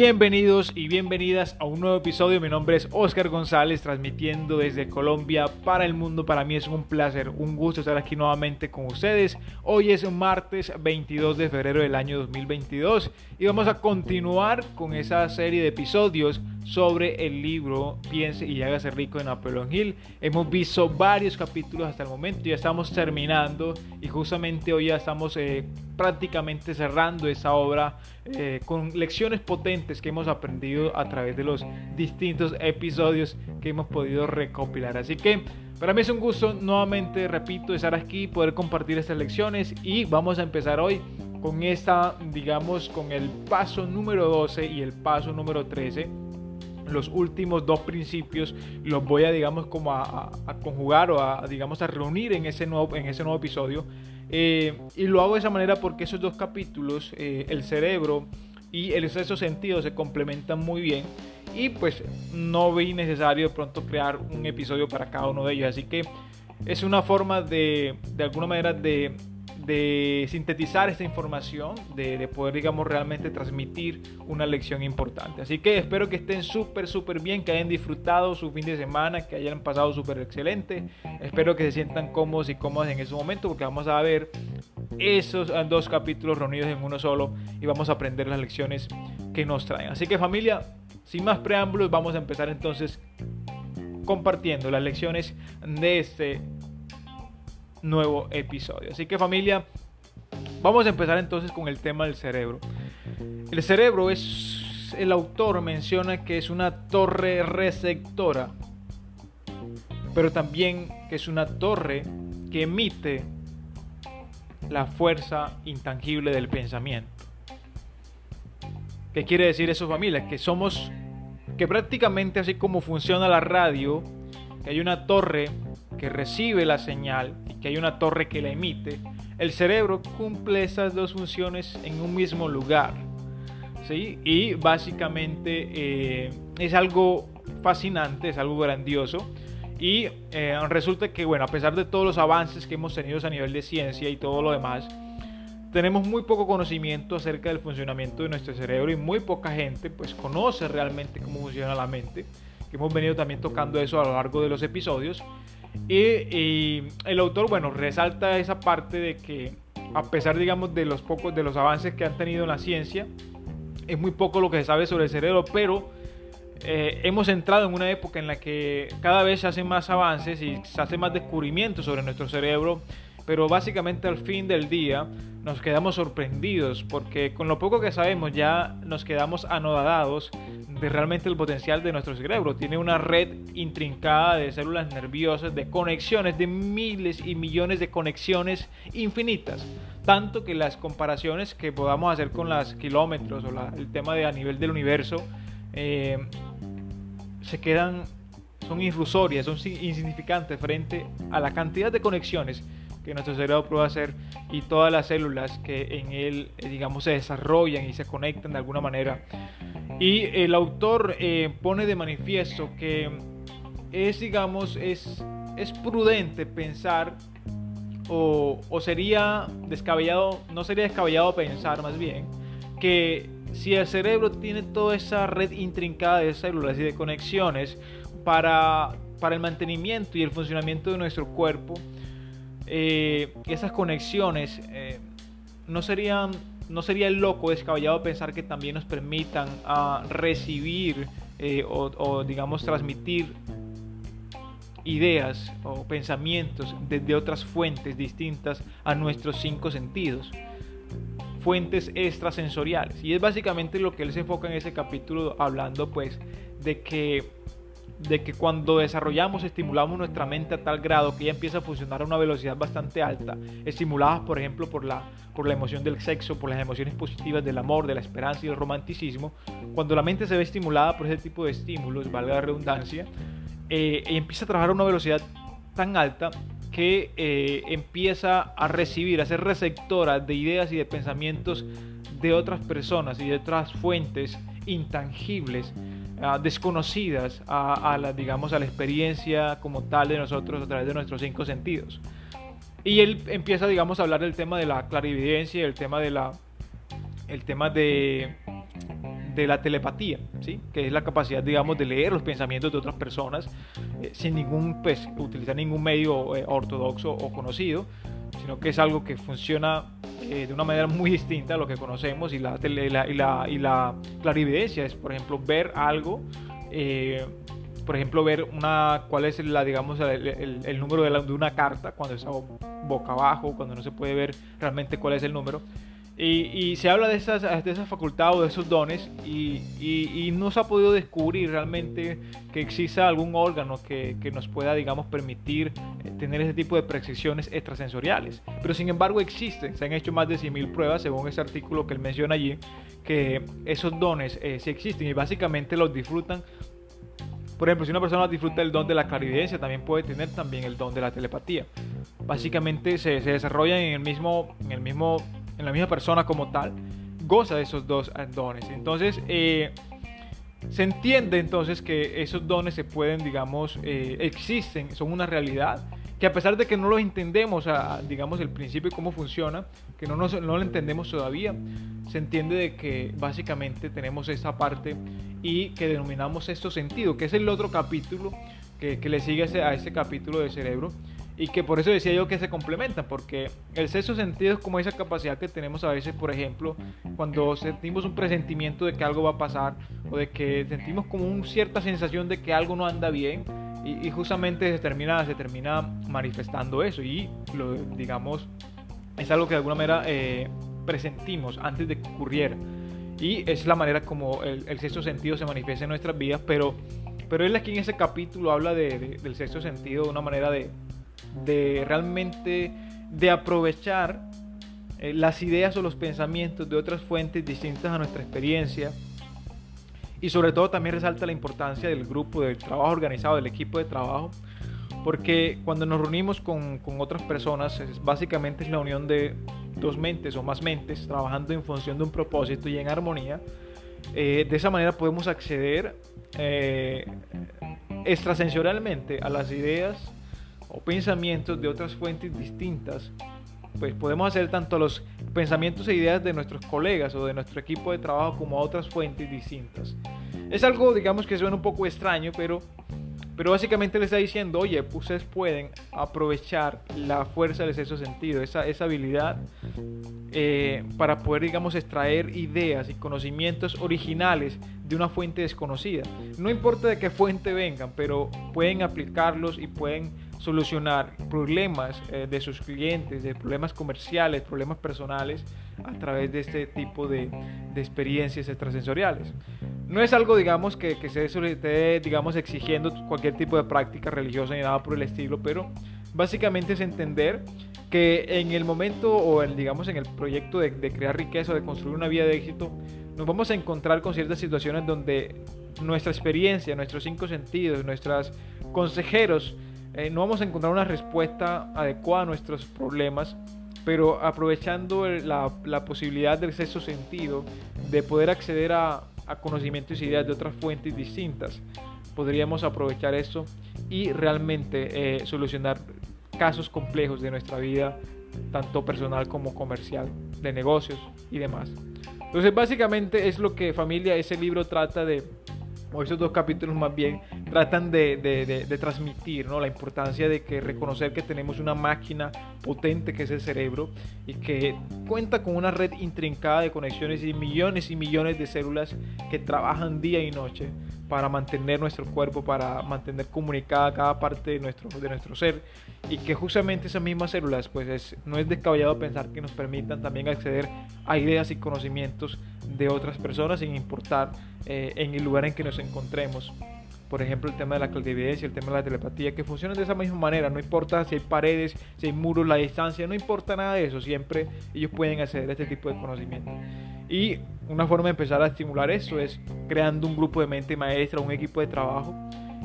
Bienvenidos y bienvenidas a un nuevo episodio. Mi nombre es Oscar González, transmitiendo desde Colombia para el mundo. Para mí es un placer, un gusto estar aquí nuevamente con ustedes. Hoy es martes 22 de febrero del año 2022 y vamos a continuar con esa serie de episodios sobre el libro Piense y hágase rico de Napoleón Hill. Hemos visto varios capítulos hasta el momento, ya estamos terminando y justamente hoy ya estamos eh, prácticamente cerrando esa obra eh, con lecciones potentes que hemos aprendido a través de los distintos episodios que hemos podido recopilar. Así que para mí es un gusto nuevamente, repito, estar aquí, poder compartir estas lecciones y vamos a empezar hoy con esta, digamos, con el paso número 12 y el paso número 13 los últimos dos principios los voy a digamos como a, conjugar o a digamos a reunir en ese nuevo en ese nuevo episodio. Eh, y lo hago de esa manera porque esos dos capítulos eh, el cerebro y el sexto sentido se complementan muy bien y pues no vi necesario de pronto crear un episodio para cada uno de ellos. Así que es una forma de de alguna manera de de sintetizar esta información, de, poder, digamos, realmente transmitir una lección importante. Así que espero que estén súper, súper bien, que hayan disfrutado su fin de semana, que hayan pasado súper excelente. Espero que se sientan cómodos y cómodas en ese momento, porque vamos a ver esos dos capítulos reunidos en uno solo y vamos a aprender las lecciones que nos traen. Así que familia, sin más preámbulos, vamos a empezar entonces compartiendo las lecciones de este nuevo episodio. Así que familia, vamos a empezar entonces con el tema del cerebro. El cerebro es, el autor menciona que es una torre receptora, pero también que es una torre que emite la fuerza intangible del pensamiento. ¿Qué quiere decir eso familia? Que somos, que prácticamente así como funciona la radio, que hay una torre que recibe la señal y que hay una torre que la emite, el cerebro cumple esas dos funciones en un mismo lugar. ¿sí? Y básicamente eh, es algo fascinante, es algo grandioso. Y eh, resulta que, bueno, a pesar de todos los avances que hemos tenido a nivel de ciencia y todo lo demás, tenemos muy poco conocimiento acerca del funcionamiento de nuestro cerebro y muy poca gente pues conoce realmente cómo funciona la mente. Hemos venido también tocando eso a lo largo de los episodios. Y, el autor, bueno, resalta esa parte de que a pesar, digamos, de los pocos, de los avances que han tenido en la ciencia, es muy poco lo que se sabe sobre el cerebro, pero eh, hemos entrado en una época en la que cada vez se hacen más avances y se hacen más descubrimientos sobre nuestro cerebro, pero básicamente al fin del día nos quedamos sorprendidos porque con lo poco que sabemos ya nos quedamos anodadados de realmente el potencial de nuestro cerebro. Tiene una red intrincada de células nerviosas, de conexiones, de miles y millones de conexiones infinitas. Tanto que las comparaciones que podamos hacer con las kilómetros o el tema de a nivel del universo eh, se quedan, son irrisorias, son insignificantes frente a la cantidad de conexiones que nuestro cerebro puede hacer y todas las células que en él, eh, digamos, se desarrollan y se conectan de alguna manera. Y el autor eh, pone de manifiesto que es, digamos, es, es prudente pensar o, o, sería descabellado, no sería descabellado pensar más bien, que si el cerebro tiene toda esa red intrincada de células y de conexiones para, para el mantenimiento y el funcionamiento de nuestro cuerpo, eh, esas conexiones eh, no serían no sería loco descabellado pensar que también nos permitan a recibir eh, o, digamos transmitir ideas o pensamientos desde otras fuentes distintas a nuestros cinco sentidos. Fuentes extrasensoriales. Y es básicamente lo que él se enfoca en ese capítulo hablando pues de que de que cuando desarrollamos, estimulamos nuestra mente a tal grado que ella empieza a funcionar a una velocidad bastante alta, estimuladas por ejemplo por la, por la emoción del sexo, por las emociones positivas del amor, de la esperanza y del romanticismo, cuando la mente se ve estimulada por ese tipo de estímulos, valga la redundancia, eh, empieza a trabajar a una velocidad tan alta que eh, empieza a recibir, a ser receptora de ideas y de pensamientos de otras personas y de otras fuentes intangibles desconocidas a, la, digamos, a la experiencia como tal de nosotros a través de nuestros cinco sentidos. Y él empieza, digamos, a hablar del tema de la clarividencia, el tema de la, el tema de, de la telepatía, ¿sí? que es la capacidad, digamos, de leer los pensamientos de otras personas eh, sin ningún, pues, utilizar ningún medio eh, ortodoxo o conocido, sino que es algo que funciona eh, de una manera muy distinta a lo que conocemos y la, la, clarividencia es, por ejemplo, ver algo por ejemplo, ver una, cuál es la, digamos, el, número de, de, una carta cuando está boca abajo, cuando no se puede ver realmente cuál es el número. Y, se habla de esas, de esas facultades o de esos dones y, y, no se ha podido descubrir realmente que exista algún órgano que, que nos pueda, digamos, permitir eh, tener ese tipo de percepciones extrasensoriales. Pero sin embargo existen, se han hecho más de 100.000 pruebas según ese artículo que él menciona allí, que esos dones eh, sí existen y básicamente los disfrutan por ejemplo, si una persona disfruta el don de la clarividencia, también puede tener también el don de la telepatía. Básicamente se, se desarrollan en el mismo, en el mismo en la misma persona como tal, goza de esos dos dones. Entonces, eh, se entiende entonces que esos dones se pueden, digamos, eh, existen, son una realidad, que a pesar de que no lo entendemos, a, digamos, el principio y cómo funciona, que no, no lo entendemos todavía, se entiende de que básicamente tenemos esa parte y que denominamos esto sentido, que es el otro capítulo que, que le sigue a ese capítulo de cerebro, y que por eso decía yo que se complementan, porque el sexto sentido es como esa capacidad que tenemos a veces, por ejemplo, cuando sentimos un presentimiento de que algo va a pasar o de que sentimos como una cierta sensación de que algo no anda bien y, justamente se termina, se termina manifestando eso y lo, digamos es algo que de alguna manera eh, presentimos antes de que ocurriera. Y es la manera como el, el sexto sentido se manifiesta en nuestras vidas, pero, pero él aquí en ese capítulo habla de, del sexto sentido de una manera de de realmente de aprovechar eh, las ideas o los pensamientos de otras fuentes distintas a nuestra experiencia. Y sobre todo también resalta la importancia del grupo, del trabajo organizado, del equipo de trabajo, porque cuando nos reunimos con, con otras personas, es, básicamente es la unión de dos mentes o más mentes trabajando en función de un propósito y en armonía. Eh, de esa manera podemos acceder eh, extrasensorialmente a las ideas o pensamientos de otras fuentes distintas, pues podemos hacer tanto los pensamientos e ideas de nuestros colegas o de nuestro equipo de trabajo como a otras fuentes distintas. Es algo, digamos, que suena un poco extraño, pero, pero básicamente le está diciendo, oye, ustedes pueden aprovechar la fuerza del sexto sentido, esa, esa habilidad, eh, para poder, digamos, extraer ideas y conocimientos originales de una fuente desconocida. No importa de qué fuente vengan, pero pueden aplicarlos y pueden solucionar problemas eh, de sus clientes, de problemas comerciales, problemas personales a través de este tipo de, experiencias extrasensoriales. No es algo, digamos, que, se esté, digamos, exigiendo cualquier tipo de práctica religiosa ni nada por el estilo, pero básicamente es entender que en el momento o el, digamos en el proyecto de, de crear riqueza o de construir una vida de éxito, nos vamos a encontrar con ciertas situaciones donde nuestra experiencia, nuestros cinco sentidos, nuestros consejeros eh, no vamos a encontrar una respuesta adecuada a nuestros problemas, pero aprovechando la, posibilidad del sexto sentido de poder acceder a, a conocimientos y ideas de otras fuentes distintas, podríamos aprovechar eso y realmente eh, solucionar casos complejos de nuestra vida, tanto personal como comercial, de negocios y demás. Entonces básicamente es lo que familia, ese libro trata de, o esos dos capítulos más bien, tratan de, de, transmitir ¿no? la importancia de que reconocer que tenemos una máquina potente que es el cerebro y que cuenta con una red intrincada de conexiones y millones y millones de células que trabajan día y noche para mantener nuestro cuerpo, para mantener comunicada cada parte de nuestro, de nuestro ser y que justamente esas mismas células pues es, no es descabellado pensar que nos permitan también acceder a ideas y conocimientos de otras personas sin importar eh, en el lugar en que nos encontremos por ejemplo, el tema de la clarividencia, el tema de la telepatía, que funcionan de esa misma manera. No importa si hay paredes, si hay muros, la distancia, no importa nada de eso. Siempre ellos pueden acceder a este tipo de conocimiento. Y una forma de empezar a estimular eso es creando un grupo de mente maestra, un equipo de trabajo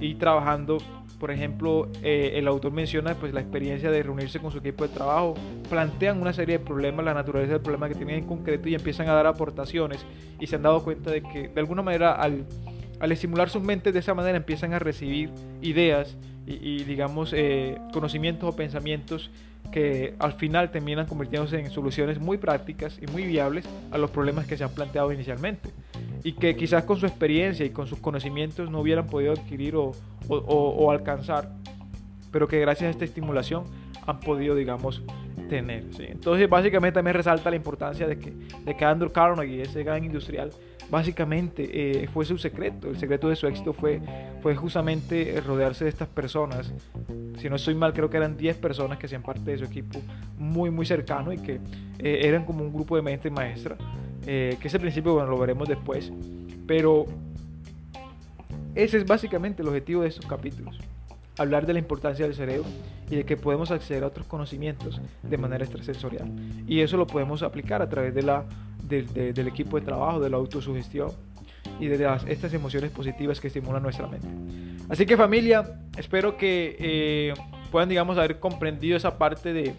y trabajando. Por ejemplo, eh, el autor menciona pues, la experiencia de reunirse con su equipo de trabajo, plantean una serie de problemas, la naturaleza del problema que tienen en concreto y empiezan a dar aportaciones y se han dado cuenta de que de alguna manera al estimular sus mentes de esa manera empiezan a recibir ideas y, digamos eh, conocimientos o pensamientos que al final terminan convirtiéndose en soluciones muy prácticas y muy viables a los problemas que se han planteado inicialmente. Y que quizás con su experiencia y con sus conocimientos no hubieran podido adquirir o, o, alcanzar, pero que gracias a esta estimulación han podido, digamos, tener. Entonces, básicamente también resalta la importancia de que, de que Andrew Carnegie, ese gran industrial, básicamente eh, fue su secreto. El secreto de su éxito fue, fue justamente rodearse de estas personas. Si no estoy mal, creo que eran 10 personas que hacían parte de su equipo muy, muy cercano y que eh, eran como un grupo de mente maestra. Que ese principio, bueno, lo veremos después. Pero ese es básicamente el objetivo de estos capítulos. Hablar de la importancia del cerebro y de que podemos acceder a otros conocimientos de manera extrasensorial. Y eso lo podemos aplicar a través de la del equipo de trabajo, de la autosugestión y de las, estas emociones positivas que estimulan nuestra mente. Así que familia, espero que eh, puedan, digamos, haber comprendido esa parte de,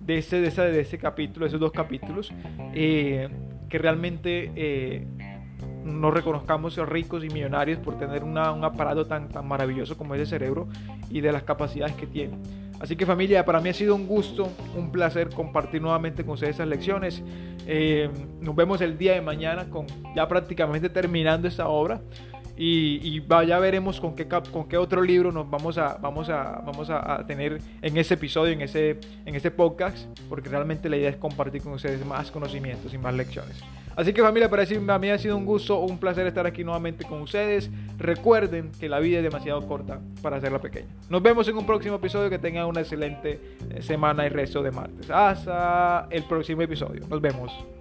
de, este, de, de este capítulo, esos dos capítulos, eh, que realmente eh, nos reconozcamos ricos y millonarios por tener un aparato tan, tan maravilloso como es el cerebro y de las capacidades que tiene. Así que familia, para mí ha sido un gusto, un placer compartir nuevamente con ustedes esas lecciones. Eh, nos vemos el día de mañana con ya prácticamente terminando esta obra. Y, ya veremos con qué, con qué otro libro nos vamos a, vamos a, vamos a, tener en ese episodio, en ese, en ese podcast, porque realmente la idea es compartir con ustedes más conocimientos y más lecciones. Así que familia, para mí ha sido un gusto, un placer estar aquí nuevamente con ustedes. Recuerden que la vida es demasiado corta para hacerla pequeña. Nos vemos en un próximo episodio. Que tengan una excelente eh, semana y resto de martes. Hasta el próximo episodio. Nos vemos.